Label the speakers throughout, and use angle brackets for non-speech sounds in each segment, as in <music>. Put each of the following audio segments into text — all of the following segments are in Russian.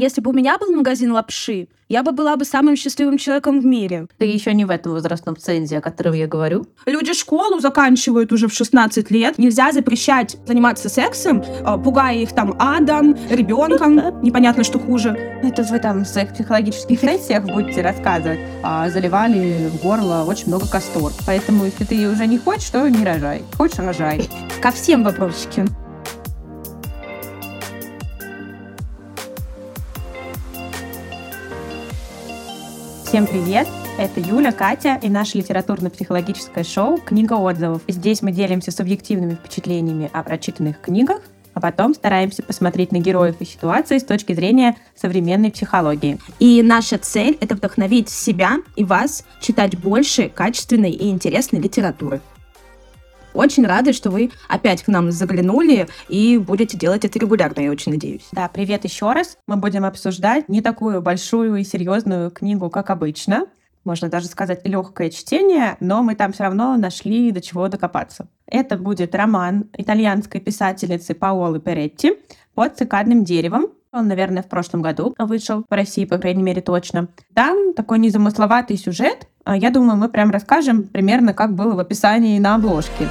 Speaker 1: Если бы у меня был магазин лапши, я бы была бы самым счастливым человеком в мире.
Speaker 2: Ты еще не в этом возрастном цензе, о котором я говорю.
Speaker 1: Люди школу заканчивают уже в 16 лет. Нельзя запрещать заниматься сексом, э, пугая их там адом, ребенком. <laughs> Непонятно, что хуже.
Speaker 2: Это вы там в своих психологических сессиях будете рассказывать. А заливали в горло очень много кастор. Поэтому, если ты уже не хочешь, то не рожай. Хочешь, рожай.
Speaker 1: Ко всем вопросики.
Speaker 2: Всем привет! Это Юля, Катя и наше литературно-психологическое шоу «Книга отзывов». Здесь мы делимся субъективными впечатлениями о прочитанных книгах, а потом стараемся посмотреть на героев и ситуации с точки зрения современной психологии.
Speaker 1: И наша цель — это вдохновить себя и вас читать больше качественной и интересной литературы. Очень рады, что вы опять к нам заглянули и будете делать это регулярно, я очень надеюсь.
Speaker 2: Да, привет еще раз. Мы будем обсуждать не такую большую и серьезную книгу, как обычно. Можно даже сказать легкое чтение, но мы там все равно нашли до чего докопаться. Это будет роман итальянской писательницы Паолы Перетти под цикадным деревом. Он, наверное, в прошлом году вышел в России, по крайней мере, точно. Там такой незамысловатый сюжет, я думаю, мы прям расскажем примерно, как было в описании на обложке.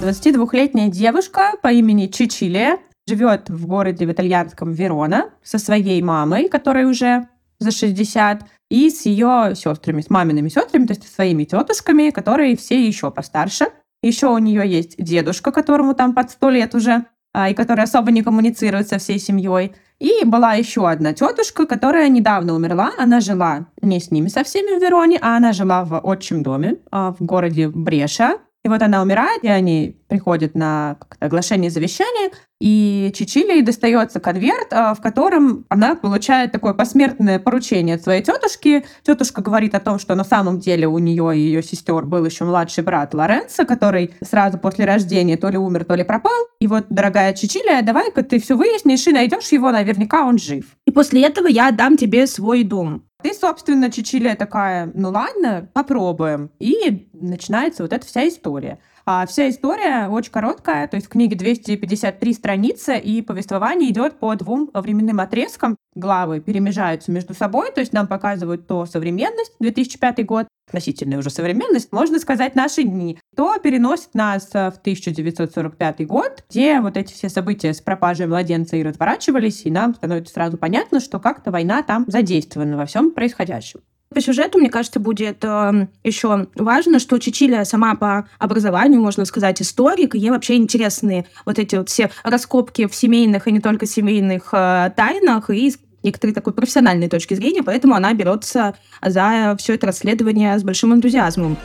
Speaker 2: 22-летняя девушка по имени Чичилия живет в городе в итальянском Верона со своей мамой, которая уже за 60, и с ее сестрами, с мамиными сестрами, то есть со своими тетушками, которые все еще постарше. Еще у нее есть дедушка, которому там под 100 лет уже, а, и который особо не коммуницирует со всей семьей. И была еще одна тетушка, которая недавно умерла. Она жила не с ними со всеми в Вероне, а она жила в отчим доме а, в городе Бреша. Вот она умирает, и они приходят на оглашение завещания, и Чичилии достается конверт, а, в котором она получает такое посмертное поручение от своей тетушки. Тетушка говорит о том, что на самом деле у нее и ее сестер был еще младший брат Лоренцо, который сразу после рождения то ли умер, то ли пропал. И вот, дорогая Чичилия, давай-ка ты все выяснишь и найдешь его, наверняка он жив.
Speaker 1: И после этого я отдам тебе свой дом.
Speaker 2: Ты, собственно, Чичилия такая, ну ладно, попробуем. И начинается вот эта вся история. А вся история очень короткая, то есть в книге 253 страницы, и повествование идет по двум временным отрезкам. Главы перемежаются между собой, то есть нам показывают то современность, 2005 год, относительная уже современность, можно сказать, наши дни, то переносит нас в 1945 год, где вот эти все события с пропажей младенца и разворачивались, и нам становится сразу понятно, что как-то война там задействована во всем происходящем.
Speaker 1: По сюжету, мне кажется, будет э, еще важно, что Чичилия сама по образованию, можно сказать, историк, и ей вообще интересны вот эти вот все раскопки в семейных и не только семейных э, тайнах и некоторой такой профессиональной точки зрения, поэтому она берется за все это расследование с большим энтузиазмом.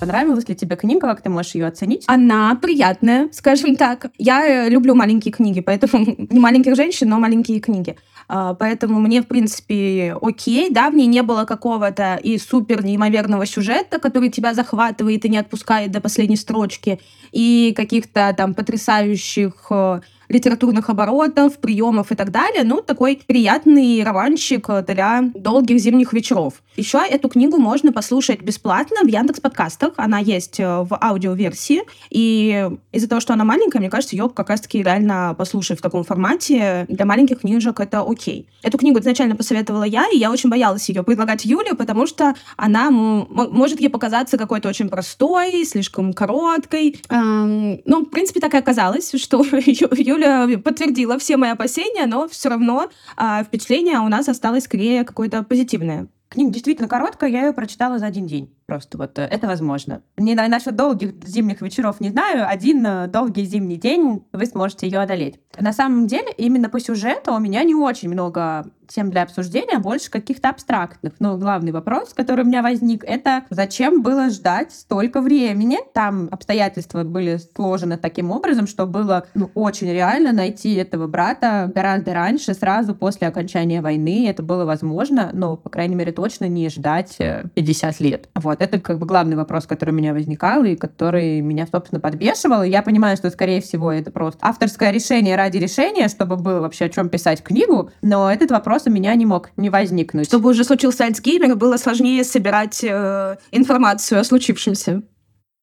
Speaker 2: Понравилась ли тебе книга, как ты можешь ее оценить?
Speaker 1: Она приятная, скажем так. Я люблю маленькие книги, поэтому <laughs> не маленьких женщин, но маленькие книги. А, поэтому мне, в принципе, окей, да, в ней не было какого-то и супер неимоверного сюжета, который тебя захватывает и не отпускает до последней строчки, и каких-то там потрясающих э, литературных оборотов, приемов и так далее. Ну, такой приятный романчик для долгих зимних вечеров. Еще эту книгу можно послушать бесплатно в Яндекс подкастах. Она есть э, в аудиоверсии. И из-за того, что она маленькая, мне кажется, ее как раз-таки реально послушать в таком формате. Для маленьких книжек это окей. Эту книгу изначально посоветовала я, и я очень боялась ее предлагать Юле, потому что она может ей показаться какой-то очень простой, слишком короткой. Эм, ну, в принципе, так и оказалось, что <laughs> Юля Юля подтвердила все мои опасения, но все равно а, впечатление у нас осталось скорее какое-то позитивное.
Speaker 2: Книга действительно короткая, я ее прочитала за один день. Просто вот э, это возможно. Не на насчет долгих зимних вечеров не знаю. Один э, долгий зимний день вы сможете ее одолеть. На самом деле, именно по сюжету у меня не очень много тем для обсуждения, больше каких-то абстрактных. Но главный вопрос, который у меня возник, это зачем было ждать столько времени? Там обстоятельства были сложены таким образом, что было ну, очень реально найти этого брата гораздо раньше, сразу после окончания войны. Это было возможно, но, по крайней мере, точно не ждать 50 э, лет. Вот, это как бы главный вопрос, который у меня возникал и который меня, собственно, подбешивал. Я понимаю, что, скорее всего, это просто авторское решение ради решения, чтобы было вообще о чем писать книгу, но этот вопрос у меня не мог не возникнуть.
Speaker 1: Чтобы уже случился Альцгеймер, было сложнее собирать э, информацию о случившемся.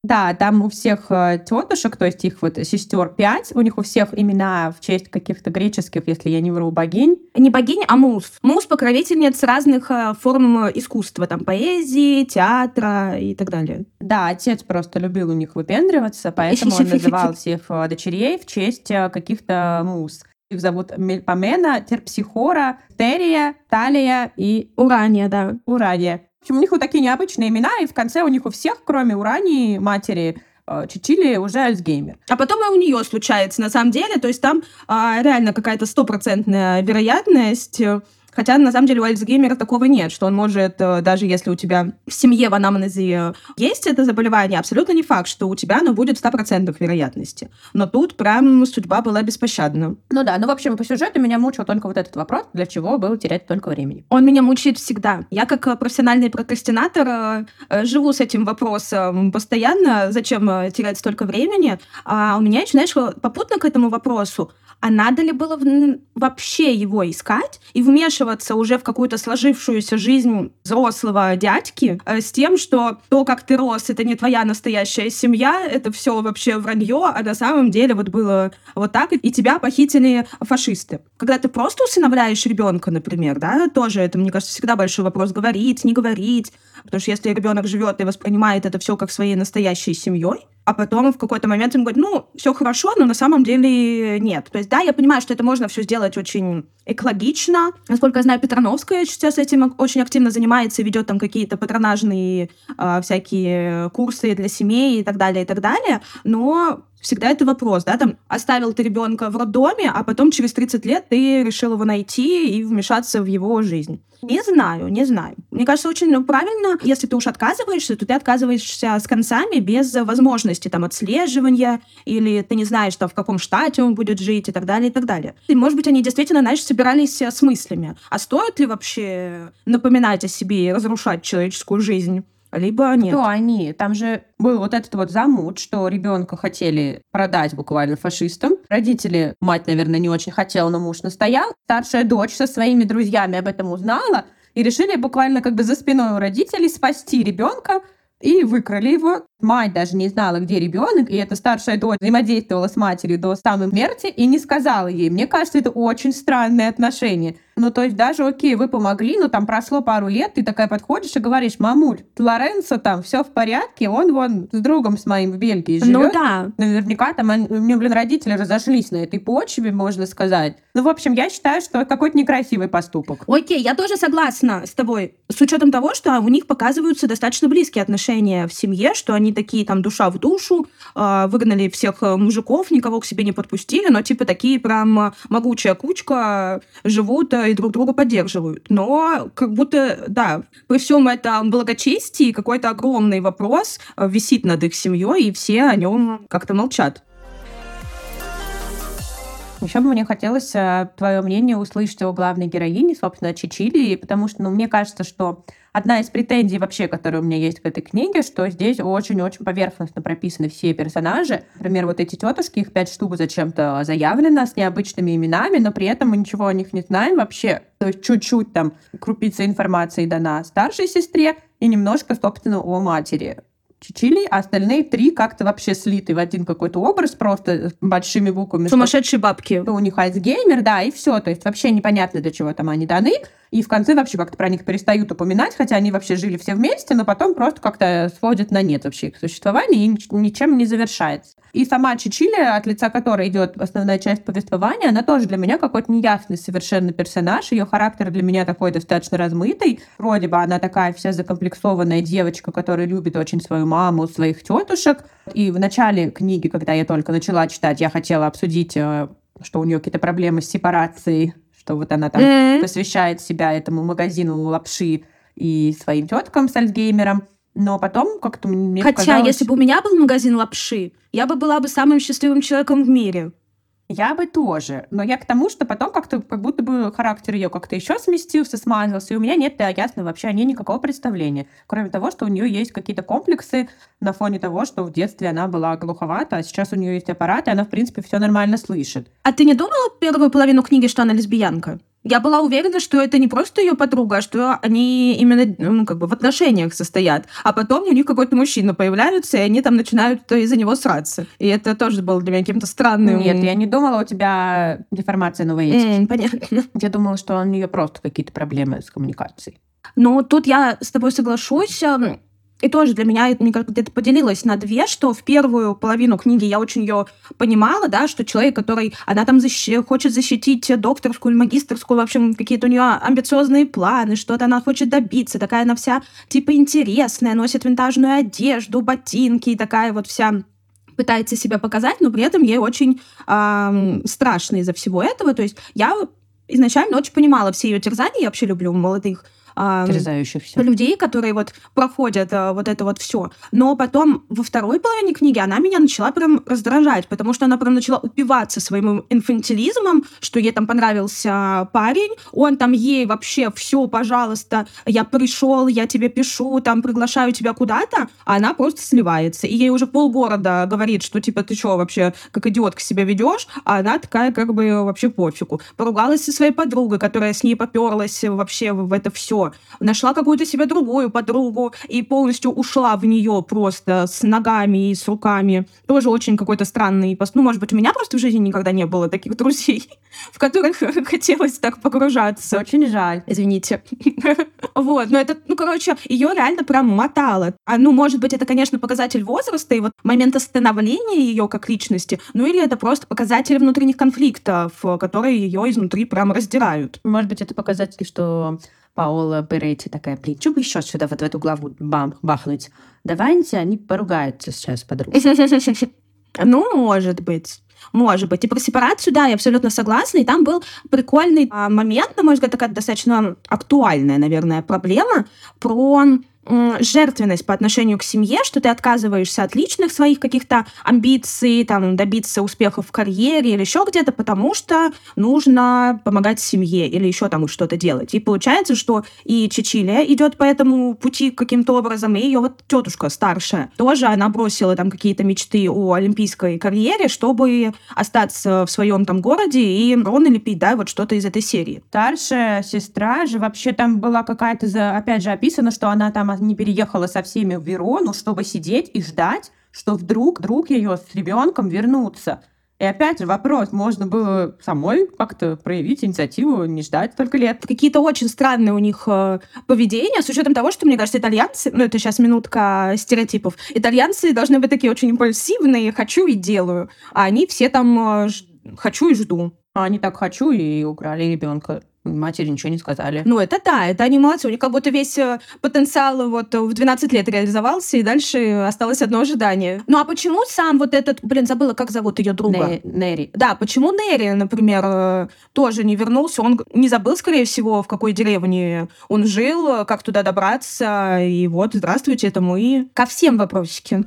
Speaker 2: Да, там у всех э, тетушек, то есть их вот сестер пять, у них у всех имена в честь каких-то греческих, если я не вру, богинь.
Speaker 1: Не богинь, а муз. Муз покровительниц разных э, форм искусства, там поэзии, театра и так далее.
Speaker 2: Да, отец просто любил у них выпендриваться, поэтому он называл всех э, дочерей в честь каких-то муз. Их зовут Мельпомена, Терпсихора, Терия, Талия и
Speaker 1: Урания, да.
Speaker 2: Урания. В общем, у них вот такие необычные имена, и в конце у них у всех, кроме Урании, матери, э, Чичили уже Альцгеймер.
Speaker 1: А потом и у нее случается, на самом деле. То есть там а, реально какая-то стопроцентная вероятность э, Хотя, на самом деле, у Альцгеймера такого нет, что он может, э, даже если у тебя в семье в анамнезе есть это заболевание, абсолютно не факт, что у тебя оно будет в 100% вероятности. Но тут прям судьба была беспощадна.
Speaker 2: Ну да, ну, в общем, по сюжету меня мучил только вот этот вопрос, для чего было терять только времени.
Speaker 1: Он меня мучает всегда. Я, как э, профессиональный прокрастинатор, э, живу с этим вопросом постоянно, зачем терять столько времени. А у меня знаешь, попутно к этому вопросу, а надо ли было вообще его искать и вмешиваться уже в какую-то сложившуюся жизнь взрослого дядьки э, с тем, что то, как ты рос, это не твоя настоящая семья, это все вообще вранье, а на самом деле вот было вот так, и тебя похитили фашисты. Когда ты просто усыновляешь ребенка, например, да, тоже это, мне кажется, всегда большой вопрос, говорить, не говорить, потому что если ребенок живет и воспринимает это все как своей настоящей семьей, а потом в какой-то момент он говорит, ну, все хорошо, но на самом деле нет. То есть, да, я понимаю, что это можно все сделать очень экологично. Насколько я знаю, Петрановская сейчас этим очень активно занимается ведет там какие-то патронажные э, всякие курсы для семей и так далее, и так далее. Но всегда это вопрос, да, там, оставил ты ребенка в роддоме, а потом через 30 лет ты решил его найти и вмешаться в его жизнь. Не знаю, не знаю. Мне кажется, очень ну, правильно, если ты уж отказываешься, то ты отказываешься с концами без возможности там отслеживания, или ты не знаешь, там, в каком штате он будет жить и так далее, и так далее. И, может быть, они действительно, знаешь, собирались с мыслями. А стоит ли вообще напоминать о себе и разрушать человеческую жизнь? Либо нет.
Speaker 2: Кто они? Там же был вот этот вот замут, что ребенка хотели продать буквально фашистам. Родители, мать, наверное, не очень хотела, но муж настоял. Старшая дочь со своими друзьями об этом узнала и решили буквально как бы за спиной у родителей спасти ребенка и выкрали его. Мать даже не знала, где ребенок, и эта старшая дочь взаимодействовала с матерью до самой смерти и не сказала ей. Мне кажется, это очень странное отношение. Ну, то есть даже, окей, вы помогли, но там прошло пару лет, ты такая подходишь и говоришь, мамуль, Лоренцо там все в порядке, он вон с другом с моим в Бельгии живет.
Speaker 1: Ну да.
Speaker 2: Наверняка там у меня, блин, родители разошлись на этой почве, можно сказать. Ну, в общем, я считаю, что какой-то некрасивый поступок.
Speaker 1: Окей, я тоже согласна с тобой. С учетом того, что у них показываются достаточно близкие отношения в семье, что они такие там душа в душу, а, выгнали всех э, мужиков, никого к себе не подпустили, но типа такие прям могучая кучка живут и друг друга поддерживают. Но как будто, да, при всем этом благочестии какой-то огромный вопрос э, висит над их семьей, и все о нем как-то молчат.
Speaker 2: Еще бы мне хотелось э, твое мнение услышать о главной героине, собственно, Чичили, потому что, ну, мне кажется, что одна из претензий вообще, которая у меня есть к этой книге, что здесь очень-очень поверхностно прописаны все персонажи. Например, вот эти тетушки, их пять штук зачем-то заявлено с необычными именами, но при этом мы ничего о них не знаем вообще. То есть чуть-чуть там крупица информации дана старшей сестре и немножко, собственно, о матери. Чичили, а остальные три как-то вообще слиты в один какой-то образ, просто большими буквами.
Speaker 1: Сумасшедшие бабки.
Speaker 2: У них айсгеймер, да, и все. То есть вообще непонятно, для чего там они даны. И в конце вообще как-то про них перестают упоминать, хотя они вообще жили все вместе, но потом просто как-то сводят на нет вообще их существование и ничем не завершается. И сама Чичили, от лица которой идет основная часть повествования, она тоже для меня какой-то неясный совершенно персонаж. Ее характер для меня такой достаточно размытый. Вроде бы она такая вся закомплексованная девочка, которая любит очень свою маму, своих тетушек. И в начале книги, когда я только начала читать, я хотела обсудить э, что у нее какие-то проблемы с сепарацией что вот она там mm-hmm. посвящает себя этому магазину лапши и своим теткам с Альцгеймером. Но потом как-то мне
Speaker 1: Хотя,
Speaker 2: казалось...
Speaker 1: если бы у меня был магазин лапши, я бы была бы самым счастливым человеком в мире.
Speaker 2: Я бы тоже. Но я к тому, что потом как-то как будто бы характер ее как-то еще сместился, смазался, и у меня нет, да, ясно, вообще о ней никакого представления. Кроме того, что у нее есть какие-то комплексы на фоне того, что в детстве она была глуховата, а сейчас у нее есть аппарат, и она, в принципе, все нормально слышит.
Speaker 1: А ты не думала первую половину книги, что она лесбиянка? Я была уверена, что это не просто ее подруга, а что они именно ну, как бы в отношениях состоят. А потом у них какой-то мужчина появляется, и они там начинают из-за него сраться. И это тоже было для меня каким-то странным.
Speaker 2: Нет, я не думала, у тебя деформация новой
Speaker 1: Mm, понятно.
Speaker 2: Я думала, что у нее просто какие-то проблемы с коммуникацией.
Speaker 1: Ну, тут я с тобой соглашусь. Эм, И тоже для меня, мне как где-то поделилась на две, что в первую половину книги я очень ее понимала, да, что человек, который, она там защи- хочет защитить докторскую или магистрскую, в общем, какие-то у нее амбициозные планы, что-то она хочет добиться, такая она вся, типа, интересная, носит винтажную одежду, ботинки, такая вот вся пытается себя показать, но при этом ей очень ам, страшно из-за всего этого. То есть я изначально очень понимала все ее терзания, я вообще люблю молодых
Speaker 2: Терзающихся.
Speaker 1: людей, которые вот проходят а, вот это вот все. Но потом во второй половине книги она меня начала прям раздражать, потому что она прям начала упиваться своим инфантилизмом, что ей там понравился парень, он там ей вообще все, пожалуйста, я пришел, я тебе пишу, там приглашаю тебя куда-то, а она просто сливается. И ей уже полгорода говорит, что типа ты что вообще как идиотка себя ведешь, а она такая как бы вообще пофигу. Поругалась со своей подругой, которая с ней поперлась вообще в это все нашла какую-то себе другую подругу и полностью ушла в нее просто с ногами и с руками. Тоже очень какой-то странный пост. Ну, может быть, у меня просто в жизни никогда не было таких друзей, <laughs> в которых <laughs> хотелось так погружаться.
Speaker 2: Очень жаль.
Speaker 1: Извините. <laughs> Вот, но это, ну, короче, ее реально прям мотало. А, ну, может быть, это, конечно, показатель возраста и вот момента становления ее как личности, ну, или это просто показатель внутренних конфликтов, которые ее изнутри прям раздирают.
Speaker 2: Может быть, это показатель, что Паула Беретти такая, блин, что бы еще сюда вот в эту главу бам, бахнуть? Давайте они поругаются сейчас подруги. <laughs>
Speaker 1: Ну, может быть. Может быть. И про сепарацию, да, я абсолютно согласна. И там был прикольный а, момент, на мой взгляд, такая достаточно актуальная, наверное, проблема про жертвенность по отношению к семье, что ты отказываешься от личных своих каких-то амбиций, там, добиться успехов в карьере или еще где-то, потому что нужно помогать семье или еще там что-то делать. И получается, что и Чичилия идет по этому пути каким-то образом, и ее вот тетушка старшая тоже, она бросила там какие-то мечты о олимпийской карьере, чтобы остаться в своем там городе и рон лепить, да, вот что-то из этой серии.
Speaker 2: Старшая сестра же вообще там была какая-то, за- опять же, описано, что она там не переехала со всеми в Верону, чтобы сидеть и ждать, что вдруг друг ее с ребенком вернутся. И опять же вопрос, можно было самой как-то проявить инициативу, не ждать только лет.
Speaker 1: какие-то очень странные у них э, поведения, с учетом того, что, мне кажется, итальянцы, ну, это сейчас минутка стереотипов, итальянцы должны быть такие очень импульсивные, хочу и делаю, а они все там э, хочу и жду.
Speaker 2: А они так хочу и украли ребенка. Матери ничего не сказали.
Speaker 1: Ну, это да, это они молодцы, у них как будто весь э, потенциал вот в 12 лет реализовался, и дальше осталось одно ожидание. Ну, а почему сам вот этот, блин, забыла, как зовут ее друга?
Speaker 2: Не- Нери.
Speaker 1: Да, почему Нерри, например, э, тоже не вернулся? Он не забыл, скорее всего, в какой деревне он жил, э, как туда добраться. И вот, здравствуйте, это мы. Ко всем вопросики.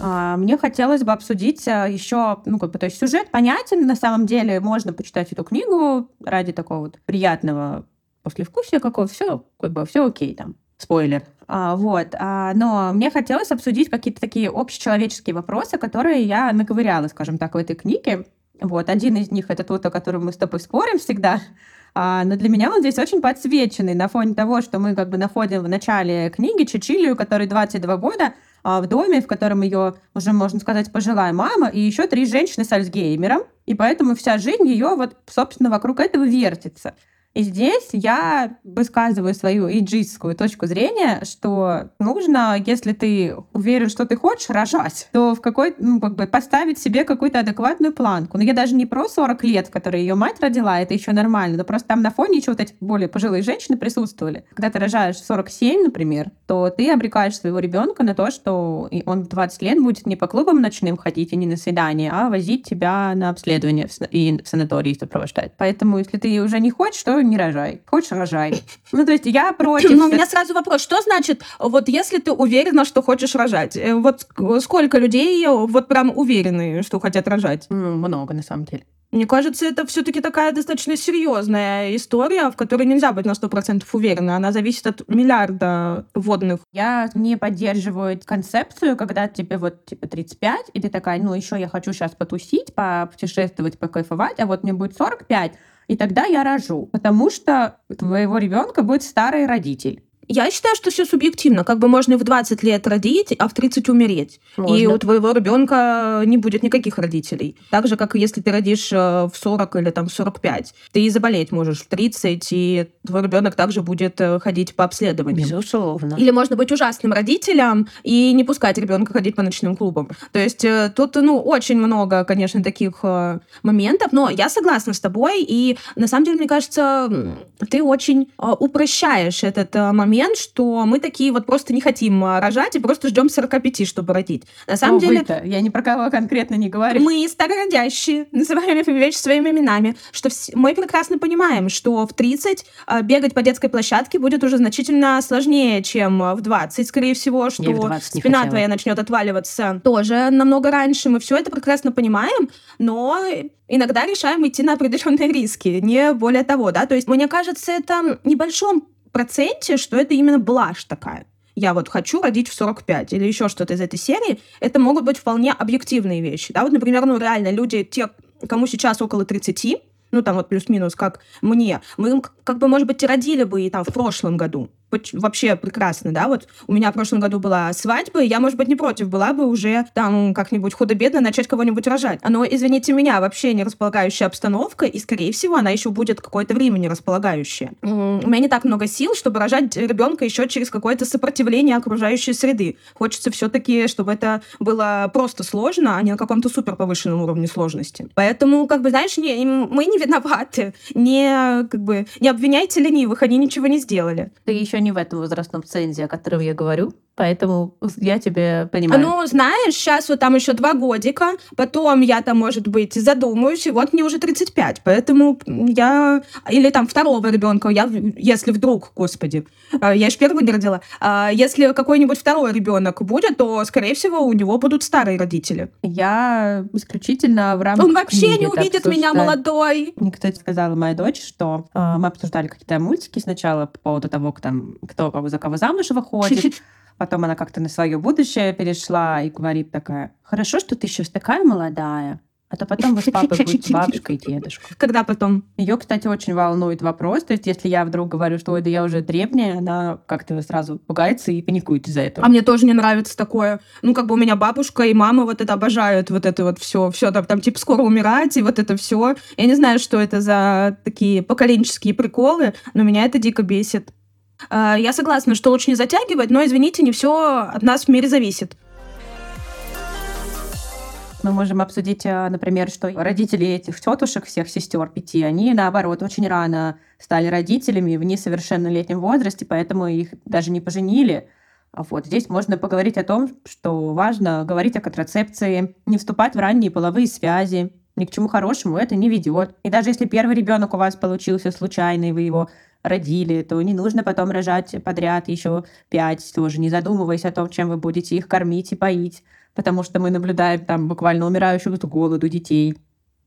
Speaker 2: А, Мне хотелось бы обсудить еще, ну, как бы, то есть сюжет понятен, на самом деле можно почитать эту книгу ради такого вот приятного послевкусия какого все, как бы, все окей там. Спойлер. А, вот. А, но мне хотелось обсудить какие-то такие общечеловеческие вопросы, которые я наковыряла, скажем так, в этой книге. Вот. Один из них это тот, о котором мы с тобой спорим всегда. А, но для меня он здесь очень подсвеченный на фоне того, что мы как бы находим в начале книги Чичилию, которой 22 года, в доме, в котором ее уже, можно сказать, пожилая мама, и еще три женщины с Альцгеймером. И поэтому вся жизнь ее вот, собственно, вокруг этого вертится. И здесь я высказываю свою иджистскую точку зрения, что нужно, если ты уверен, что ты хочешь рожать, то в какой ну, как бы поставить себе какую-то адекватную планку. Но я даже не про 40 лет, которые ее мать родила, это еще нормально, но просто там на фоне еще вот эти более пожилые женщины присутствовали. Когда ты рожаешь в 47, например, то ты обрекаешь своего ребенка на то, что он в 20 лет будет не по клубам ночным ходить и не на свидание, а возить тебя на обследование и в санатории сопровождать. Поэтому, если ты уже не хочешь, то не рожай. Хочешь, рожай. <laughs> Ну, то есть я против...
Speaker 1: Но у меня сразу вопрос, что значит, вот если ты уверена, что хочешь рожать? Э, Вот ск- сколько людей э, вот прям уверены, что хотят рожать?
Speaker 2: Много, на самом деле.
Speaker 1: Мне кажется, это все-таки такая достаточно серьезная история, в которой нельзя быть на 100% уверена. Она зависит от миллиарда водных.
Speaker 2: Я не поддерживаю концепцию, когда тебе вот типа 35, и ты такая, ну еще я хочу сейчас потусить, попутешествовать, покайфовать, а вот мне будет 45, и тогда я рожу. Потому что твоего ребенка будет старый родитель.
Speaker 1: Я считаю, что все субъективно. Как бы можно и в 20 лет родить, а в 30 умереть. Можно. И у твоего ребенка не будет никаких родителей. Так же, как если ты родишь э, в 40 или там в 45. Ты и заболеть можешь в 30, и твой ребенок также будет э, ходить по обследованиям.
Speaker 2: Безусловно.
Speaker 1: Или можно быть ужасным родителем и не пускать ребенка ходить по ночным клубам. То есть э, тут, ну, очень много, конечно, таких моментов, но я согласна с тобой, и на самом деле, мне кажется, ты очень упрощаешь этот момент момент, что мы такие вот просто не хотим а, рожать и просто ждем 45, чтобы родить. На самом
Speaker 2: ну,
Speaker 1: деле...
Speaker 2: Я ни про кого конкретно не говорю.
Speaker 1: Мы старородящие, называем вещи своими именами, что вс... мы прекрасно понимаем, что в 30 а, бегать по детской площадке будет уже значительно сложнее, чем в 20, скорее всего, что спина хотела. твоя начнет отваливаться тоже намного раньше. Мы все это прекрасно понимаем, но иногда решаем идти на определенные риски, не более того, да, то есть мне кажется, это небольшом проценте, что это именно блажь такая. Я вот хочу родить в 45 или еще что-то из этой серии. Это могут быть вполне объективные вещи. Да, вот, например, ну реально люди, те, кому сейчас около 30, ну там вот плюс-минус, как мне, мы как бы, может быть, родили бы и там в прошлом году вообще прекрасно, да, вот у меня в прошлом году была свадьба, и я, может быть, не против была бы уже там как-нибудь худо-бедно начать кого-нибудь рожать. Но, извините меня, вообще не располагающая обстановка, и, скорее всего, она еще будет какое-то время не располагающая. У меня не так много сил, чтобы рожать ребенка еще через какое-то сопротивление окружающей среды. Хочется все-таки, чтобы это было просто сложно, а не на каком-то супер повышенном уровне сложности. Поэтому, как бы, знаешь, не, мы не виноваты. Не, как бы, не обвиняйте ленивых, они ничего не сделали.
Speaker 2: Ты еще не в этом возрастном цензе, о котором я говорю. Поэтому я тебе понимаю.
Speaker 1: Ну, знаешь, сейчас вот там еще два годика, потом я там, может быть, задумаюсь, и вот мне уже 35. Поэтому я... Или там второго ребенка, я, если вдруг, господи, а, я же первую не родила, а, если какой-нибудь второй ребенок будет, то, скорее всего, у него будут старые родители.
Speaker 2: Я исключительно в рамках
Speaker 1: Он вообще не увидит меня молодой.
Speaker 2: Мне, кстати, сказала моя дочь, что э, мы обсуждали какие-то мультики сначала по поводу того, кто, там, кто за кого замуж выходит, <laughs> Потом она как-то на свое будущее перешла и говорит такая, хорошо, что ты еще такая молодая, а то потом вы с папой будете <laughs> бабушкой и дедушкой.
Speaker 1: Когда потом?
Speaker 2: Ее, кстати, очень волнует вопрос. То есть, если я вдруг говорю, что ой, да я уже древняя, она как-то сразу пугается и паникует из-за этого.
Speaker 1: А мне тоже не нравится такое. Ну, как бы у меня бабушка и мама вот это обожают, вот это вот все, все там, там типа скоро умирать, и вот это все. Я не знаю, что это за такие поколенческие приколы, но меня это дико бесит. А, я согласна, что лучше не затягивать, но, извините, не все от нас в мире зависит.
Speaker 2: Мы можем обсудить, а, например, что родители этих тетушек, всех сестер пяти, они, наоборот, очень рано стали родителями в несовершеннолетнем возрасте, поэтому их даже не поженили. А вот здесь можно поговорить о том, что важно говорить о контрацепции, не вступать в ранние половые связи, ни к чему хорошему это не ведет. И даже если первый ребенок у вас получился случайный, вы его родили, то не нужно потом рожать подряд еще пять, тоже не задумываясь о том, чем вы будете их кормить и поить, потому что мы наблюдаем там буквально умирающих с голоду детей.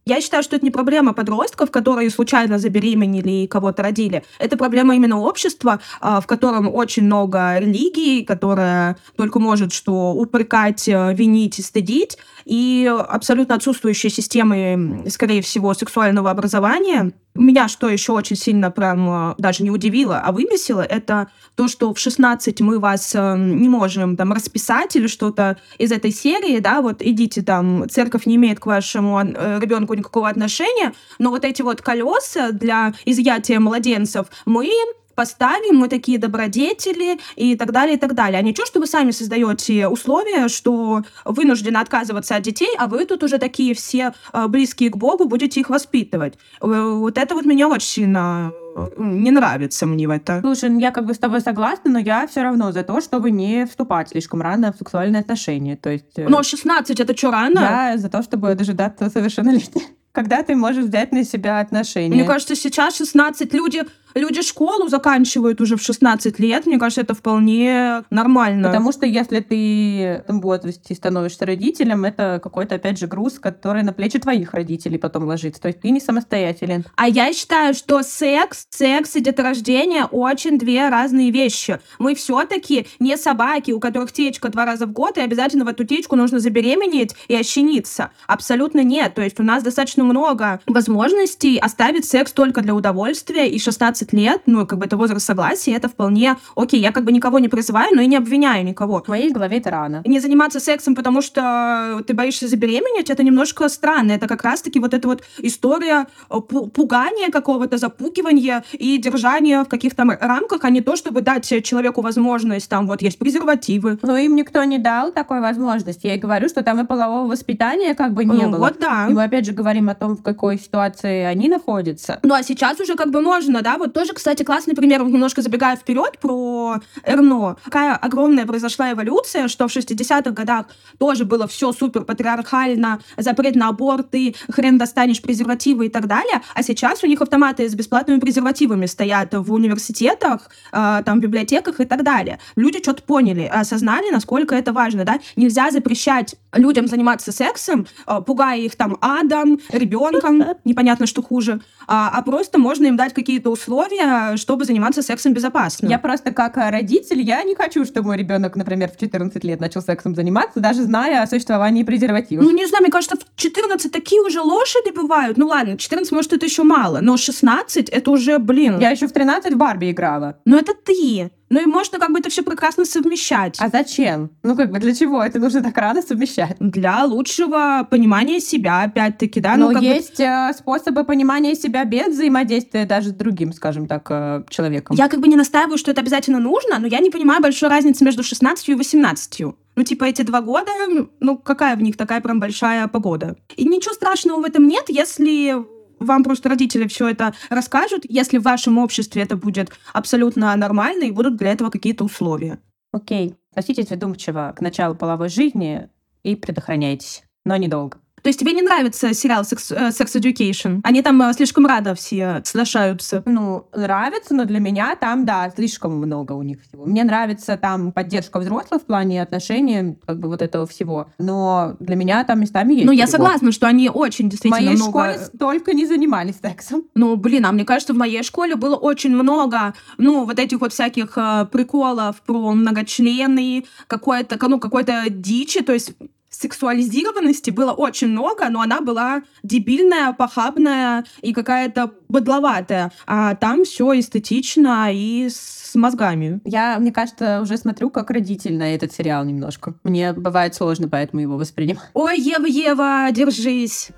Speaker 1: Я считаю, что это не проблема подростков, которые случайно забеременели и кого-то родили. Это проблема именно общества, а, в котором очень много религий, которая только может что упрекать, э, винить и стыдить, и абсолютно отсутствующие системы, скорее всего, сексуального образования. Меня что еще очень сильно прям э, даже не удивило, а выбесило, это то, что в 16 мы вас э, не можем там расписать или что-то из этой серии, да, вот идите там, церковь не имеет к вашему э, ребенку никакого отношения, но вот эти вот колеса для изъятия младенцев мы поставим, мы такие добродетели и так далее, и так далее. А не то, что вы сами создаете условия, что вынуждены отказываться от детей, а вы тут уже такие все э, близкие к Богу будете их воспитывать. Э, вот это вот меня очень сильно э, не нравится мне в это.
Speaker 2: Слушай, ну я как бы с тобой согласна, но я все равно за то, чтобы не вступать слишком рано в сексуальные отношения. То есть...
Speaker 1: Но 16 это что, рано?
Speaker 2: Я за то, чтобы дожидаться совершеннолетия <laughs> когда ты можешь взять на себя отношения.
Speaker 1: Мне кажется, сейчас 16 люди люди школу заканчивают уже в 16 лет, мне кажется, это вполне нормально.
Speaker 2: Потому что если ты в этом возрасте становишься родителем, это какой-то, опять же, груз, который на плечи твоих родителей потом ложится. То есть ты не самостоятелен.
Speaker 1: А я считаю, что секс, секс и деторождение очень две разные вещи. Мы все-таки не собаки, у которых течка два раза в год, и обязательно в эту течку нужно забеременеть и ощениться. Абсолютно нет. То есть у нас достаточно много возможностей оставить секс только для удовольствия, и 16 лет, ну, как бы это возраст согласия, это вполне окей. Я как бы никого не призываю, но и не обвиняю никого.
Speaker 2: В моей голове это рано.
Speaker 1: Не заниматься сексом, потому что ты боишься забеременеть, это немножко странно. Это как раз-таки вот эта вот история э, пугания какого-то, запугивания и держания в каких-то рамках, а не то, чтобы дать человеку возможность, там вот есть презервативы.
Speaker 2: Но им никто не дал такой возможности. Я и говорю, что там и полового воспитания как бы не
Speaker 1: Ну,
Speaker 2: было.
Speaker 1: Вот да.
Speaker 2: И мы опять же говорим о том, в какой ситуации они находятся.
Speaker 1: Ну а сейчас уже как бы можно, да, вот тоже, кстати, классный пример, вот немножко забегая вперед про РНО. Какая огромная произошла эволюция, что в 60-х годах тоже было все супер патриархально, запрет на аборты, хрен достанешь презервативы и так далее, а сейчас у них автоматы с бесплатными презервативами стоят в университетах, э, там, в библиотеках и так далее. Люди что-то поняли, осознали, насколько это важно, да. Нельзя запрещать людям заниматься сексом, э, пугая их там адом, ребенком, непонятно, что хуже, а, а просто можно им дать какие-то условия, чтобы заниматься сексом безопасно.
Speaker 2: Я просто как э, родитель, я не хочу, чтобы мой ребенок, например, в 14 лет начал сексом заниматься, даже зная о существовании презервативов.
Speaker 1: Ну, не знаю, мне кажется, в 14 такие уже лошади бывают. Ну ладно, 14, может, это еще мало, но 16 это уже, блин.
Speaker 2: Я еще в 13 в Барби играла.
Speaker 1: Ну это ты. Ну и можно как бы это все прекрасно совмещать.
Speaker 2: А зачем? Ну как бы для чего это нужно так рано совмещать?
Speaker 1: Для лучшего понимания себя, опять-таки, да.
Speaker 2: Но
Speaker 1: ну, как бы-
Speaker 2: есть э, способы понимания себя без взаимодействия даже с другим, скажем так, э, человеком.
Speaker 1: Я как бы не настаиваю, что это обязательно нужно, но я не понимаю большой разницы между 16 и 18. Ну, типа, эти два года, ну, какая в них такая прям большая погода? И ничего страшного в этом нет, если вам просто родители все это расскажут, если в вашем обществе это будет абсолютно нормально и будут для этого какие-то условия.
Speaker 2: Окей. Относитесь вдумчиво к началу половой жизни и предохраняйтесь. Но недолго.
Speaker 1: То есть тебе не нравится сериал Sex, э, Sex Education? Они там э, слишком рада все соглашаются.
Speaker 2: Ну, нравится, но для меня там, да, слишком много у них всего. Мне нравится там поддержка взрослых в плане отношений, как бы вот этого всего. Но для меня там местами есть
Speaker 1: Ну, я согласна, что они очень
Speaker 2: В
Speaker 1: действительно
Speaker 2: моей
Speaker 1: много...
Speaker 2: школе столько не занимались сексом.
Speaker 1: Ну, блин, а мне кажется, в моей школе было очень много, ну, вот этих вот всяких э, приколов про многочлены, какой-то, ну, какой-то дичи, то есть сексуализированности было очень много, но она была дебильная, похабная и какая-то быдловатая. А там все эстетично и с мозгами.
Speaker 2: Я, мне кажется, уже смотрю как родитель на этот сериал немножко. Мне бывает сложно поэтому его воспринимать.
Speaker 1: Ой, Ева, Ева, держись.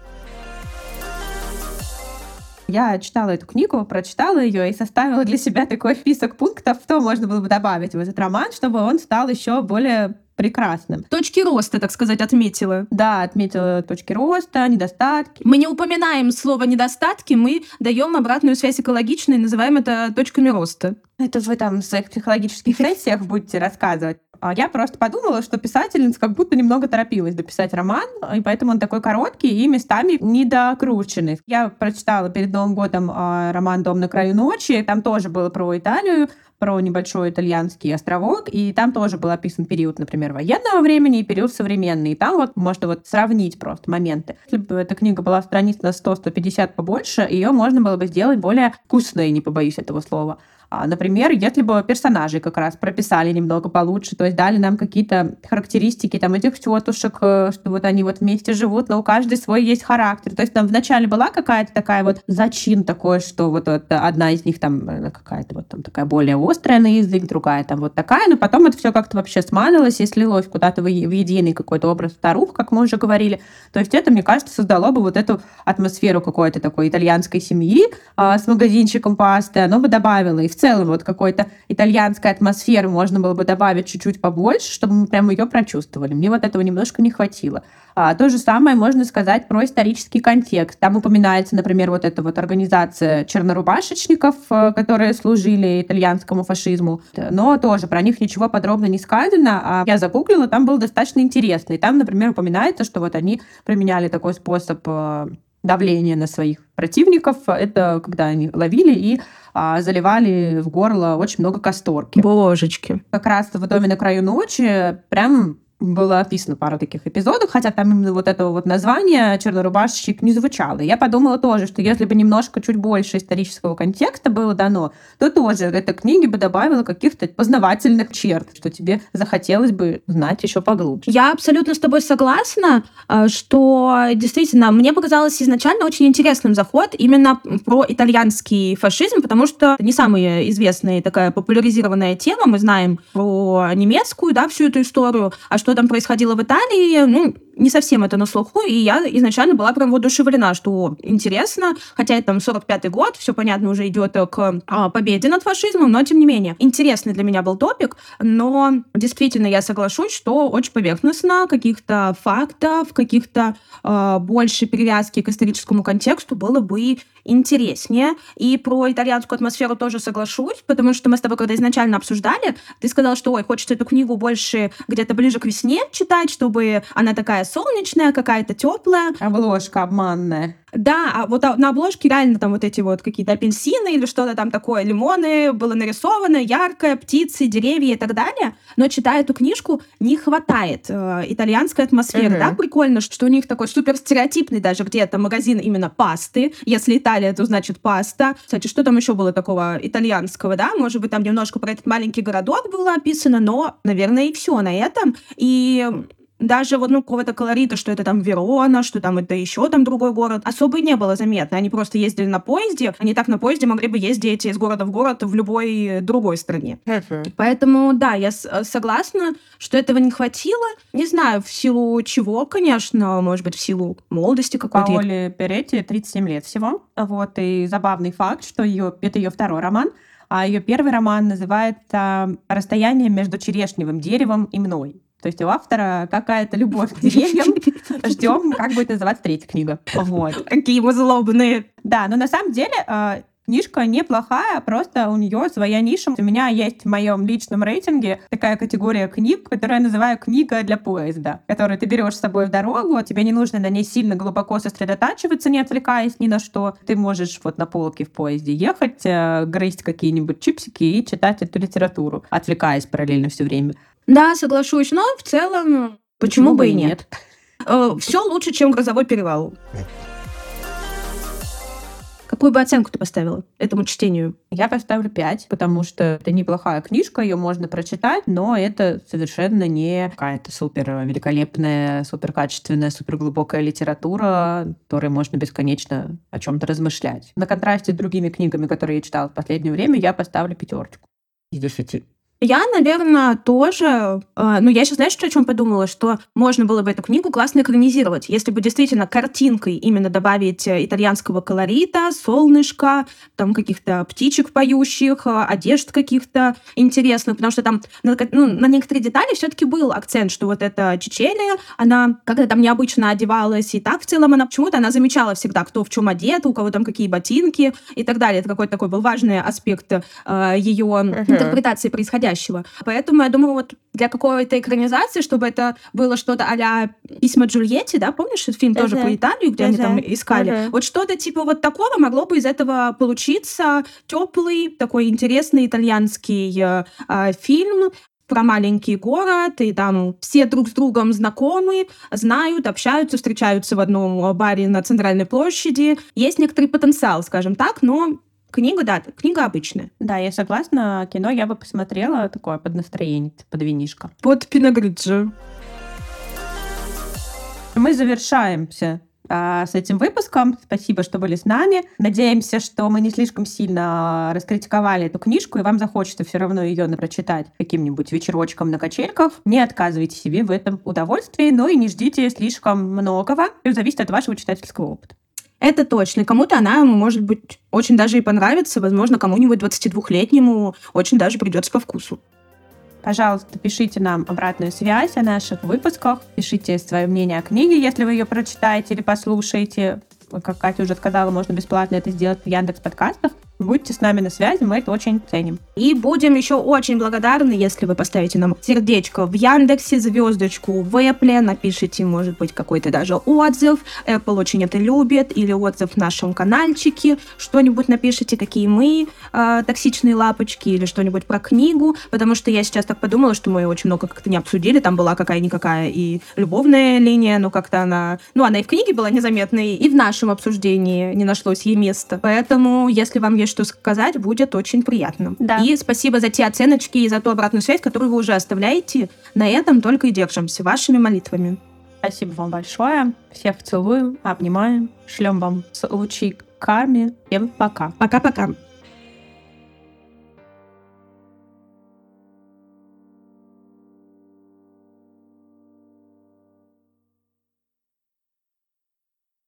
Speaker 2: Я читала эту книгу, прочитала ее и составила для себя такой список пунктов, что можно было бы добавить в этот роман, чтобы он стал еще более прекрасным.
Speaker 1: Точки роста, так сказать, отметила.
Speaker 2: Да, отметила точки роста, недостатки.
Speaker 1: Мы не упоминаем слово недостатки, мы даем обратную связь экологичной и называем это точками роста.
Speaker 2: Это вы там в своих психологических <laughs> сессиях будете рассказывать. А я просто подумала, что писательница как будто немного торопилась дописать роман, и поэтому он такой короткий и местами недокрученный. Я прочитала перед Новым годом а, роман «Дом на краю ночи». Там тоже было про Италию, про небольшой итальянский островок, и там тоже был описан период, например, военного времени и период современный. И там вот можно вот сравнить просто моменты. Если бы эта книга была страниц на 100-150 побольше, ее можно было бы сделать более вкусной, не побоюсь этого слова. А, Например, если бы персонажей как раз прописали немного получше, то есть дали нам какие-то характеристики там этих тетушек, э, что вот они вот вместе живут, но у каждой свой есть характер. То есть там вначале была какая-то такая вот зачин такой, что вот, вот одна из них там э, какая-то вот там такая более острая на язык, другая там вот такая, но потом это все как-то вообще смазалось и слилось куда-то в единый какой-то образ старух, как мы уже говорили. То есть это, мне кажется, создало бы вот эту атмосферу какой-то такой итальянской семьи а, с магазинчиком пасты, оно бы добавило. И в целом вот какой-то итальянской атмосферы можно было бы добавить чуть-чуть побольше, чтобы мы прямо ее прочувствовали. Мне вот этого немножко не хватило. А, то же самое можно сказать про исторический контекст. Там упоминается, например, вот эта вот организация чернорубашечников, э, которые служили итальянскому фашизму. Но тоже про них ничего подробно не сказано. А я загуглила, там было достаточно интересно. И там, например, упоминается, что вот они применяли такой способ э, давление на своих противников. Это когда они ловили и а, заливали в горло очень много касторки.
Speaker 1: Божечки.
Speaker 2: Как раз в доме на краю ночи прям было описано пару таких эпизодов, хотя там именно вот этого вот названия «Чернорубашечник» не звучало. Я подумала тоже, что если бы немножко чуть больше исторического контекста было дано, то тоже эта книга бы добавила каких-то познавательных черт, что тебе захотелось бы знать еще поглубже.
Speaker 1: Я абсолютно с тобой согласна, э, что действительно мне показалось изначально очень интересным заход именно про итальянский фашизм, потому что не самая известная такая популяризированная тема. Мы знаем про немецкую, да, всю эту историю, а что что там происходило в Италии, ну, не совсем это на слуху, и я изначально была прям воодушевлена, что интересно, хотя это там 45-й год, все понятно, уже идет к а, победе над фашизмом, но тем не менее, интересный для меня был топик, но действительно я соглашусь, что очень поверхностно каких-то фактов, каких-то э, больше привязки к историческому контексту было бы интереснее. И про итальянскую атмосферу тоже соглашусь, потому что мы с тобой, когда изначально обсуждали, ты сказал, что, ой, хочется эту книгу больше где-то ближе к весне читать, чтобы она такая солнечная, какая-то теплая.
Speaker 2: Обложка обманная.
Speaker 1: Да, а вот на обложке реально там вот эти вот какие-то апельсины или что-то там такое, лимоны, было нарисовано, яркое, птицы, деревья и так далее. Но читая эту книжку, не хватает э, итальянской атмосферы. Uh-huh. Да, прикольно, что у них такой супер стереотипный даже где-то магазин именно пасты. Если Италия, то значит паста. Кстати, что там еще было такого итальянского, да? Может быть, там немножко про этот маленький городок было описано, но, наверное, и все на этом. И даже вот, ну, какого-то колорита, что это там Верона, что там это еще там другой город, особо и не было заметно. Они просто ездили на поезде, они так на поезде могли бы ездить из города в город в любой другой стране. Поэтому, да, я согласна, что этого не хватило. Не знаю, в силу чего, конечно, может быть, в силу молодости какой-то.
Speaker 2: Паоле Перетти 37 лет всего. Вот, и забавный факт, что ее, это ее второй роман, а ее первый роман называется «Расстояние между черешневым деревом и мной». То есть у автора какая-то любовь к деревьям. <laughs> Ждем, как будет называться третья книга. Вот. <laughs>
Speaker 1: Какие мы злобные.
Speaker 2: Да, но на самом деле а, Книжка неплохая, просто у нее своя ниша. У меня есть в моем личном рейтинге такая категория книг, которую я называю книга для поезда, которую ты берешь с собой в дорогу, тебе не нужно на ней сильно глубоко сосредотачиваться, не отвлекаясь ни на что. Ты можешь вот на полке в поезде ехать, э, грызть какие-нибудь чипсики и читать эту литературу, отвлекаясь параллельно все время.
Speaker 1: Да, соглашусь, но в целом почему, почему бы и нет? нет? Э, Все лучше, чем грозовой перевал. Какую бы оценку ты поставила этому чтению?
Speaker 2: Я поставлю 5, потому что это неплохая книжка, ее можно прочитать, но это совершенно не какая-то супер великолепная, супер качественная, супер глубокая литература, которой можно бесконечно о чем-то размышлять. На контрасте с другими книгами, которые я читала в последнее время, я поставлю пятерочку.
Speaker 3: Из десяти.
Speaker 1: Я, наверное, тоже... Э, ну, я сейчас, знаешь, что, о чем подумала? Что можно было бы эту книгу классно экранизировать, если бы действительно картинкой именно добавить э, итальянского колорита, солнышка, там каких-то птичек поющих, э, одежд каких-то интересных, потому что там на, ну, на некоторые детали все-таки был акцент, что вот эта Чечелия, она как-то там необычно одевалась, и так в целом она почему-то она замечала всегда, кто в чем одет, у кого там какие ботинки и так далее. Это какой-то такой был важный аспект э, ее uh-huh. интерпретации происходящего происходящего. Поэтому я думаю, вот для какой-то экранизации, чтобы это было что-то а-ля «Письма Джульетти», да, помнишь этот фильм uh-huh. тоже про Италию, где uh-huh. они там искали? Uh-huh. Вот что-то типа вот такого могло бы из этого получиться. Теплый, такой интересный итальянский э, э, фильм, про маленький город, и там все друг с другом знакомы, знают, общаются, встречаются в одном баре на центральной площади. Есть некоторый потенциал, скажем так, но Книга, да, книга обычная.
Speaker 2: Да, я согласна. Кино я бы посмотрела такое под настроение, под винишко.
Speaker 1: Под пиногриджи.
Speaker 2: Мы завершаемся а, с этим выпуском. Спасибо, что были с нами. Надеемся, что мы не слишком сильно раскритиковали эту книжку, и вам захочется все равно ее прочитать каким-нибудь вечерочком на качельках. Не отказывайте себе в этом удовольствии, но и не ждите слишком многого. Это зависит от вашего читательского опыта.
Speaker 1: Это точно. Кому-то она, может быть, очень даже и понравится. Возможно, кому-нибудь 22-летнему очень даже придется по вкусу.
Speaker 2: Пожалуйста, пишите нам обратную связь о наших выпусках. Пишите свое мнение о книге, если вы ее прочитаете или послушаете. Как Катя уже сказала, можно бесплатно это сделать в Яндекс подкастах. Будьте с нами на связи, мы это очень ценим.
Speaker 1: И будем еще очень благодарны, если вы поставите нам сердечко в Яндексе, звездочку в Apple, напишите, может быть, какой-то даже отзыв. Apple очень это любит. Или отзыв в нашем каналчике. Что-нибудь напишите, какие мы э, токсичные лапочки, или что-нибудь про книгу. Потому что я сейчас так подумала, что мы очень много как-то не обсудили. Там была какая-никакая и любовная линия, но как-то она... Ну, она и в книге была незаметной, и в нашем обсуждении не нашлось ей места. Поэтому, если вам есть что сказать, будет очень приятно.
Speaker 2: Да.
Speaker 1: И спасибо за те оценочки и за ту обратную связь, которую вы уже оставляете. На этом только и держимся. Вашими молитвами.
Speaker 2: Спасибо вам большое. Всех целуем, обнимаем, шлем вам лучи карме. Всем пока.
Speaker 1: Пока-пока.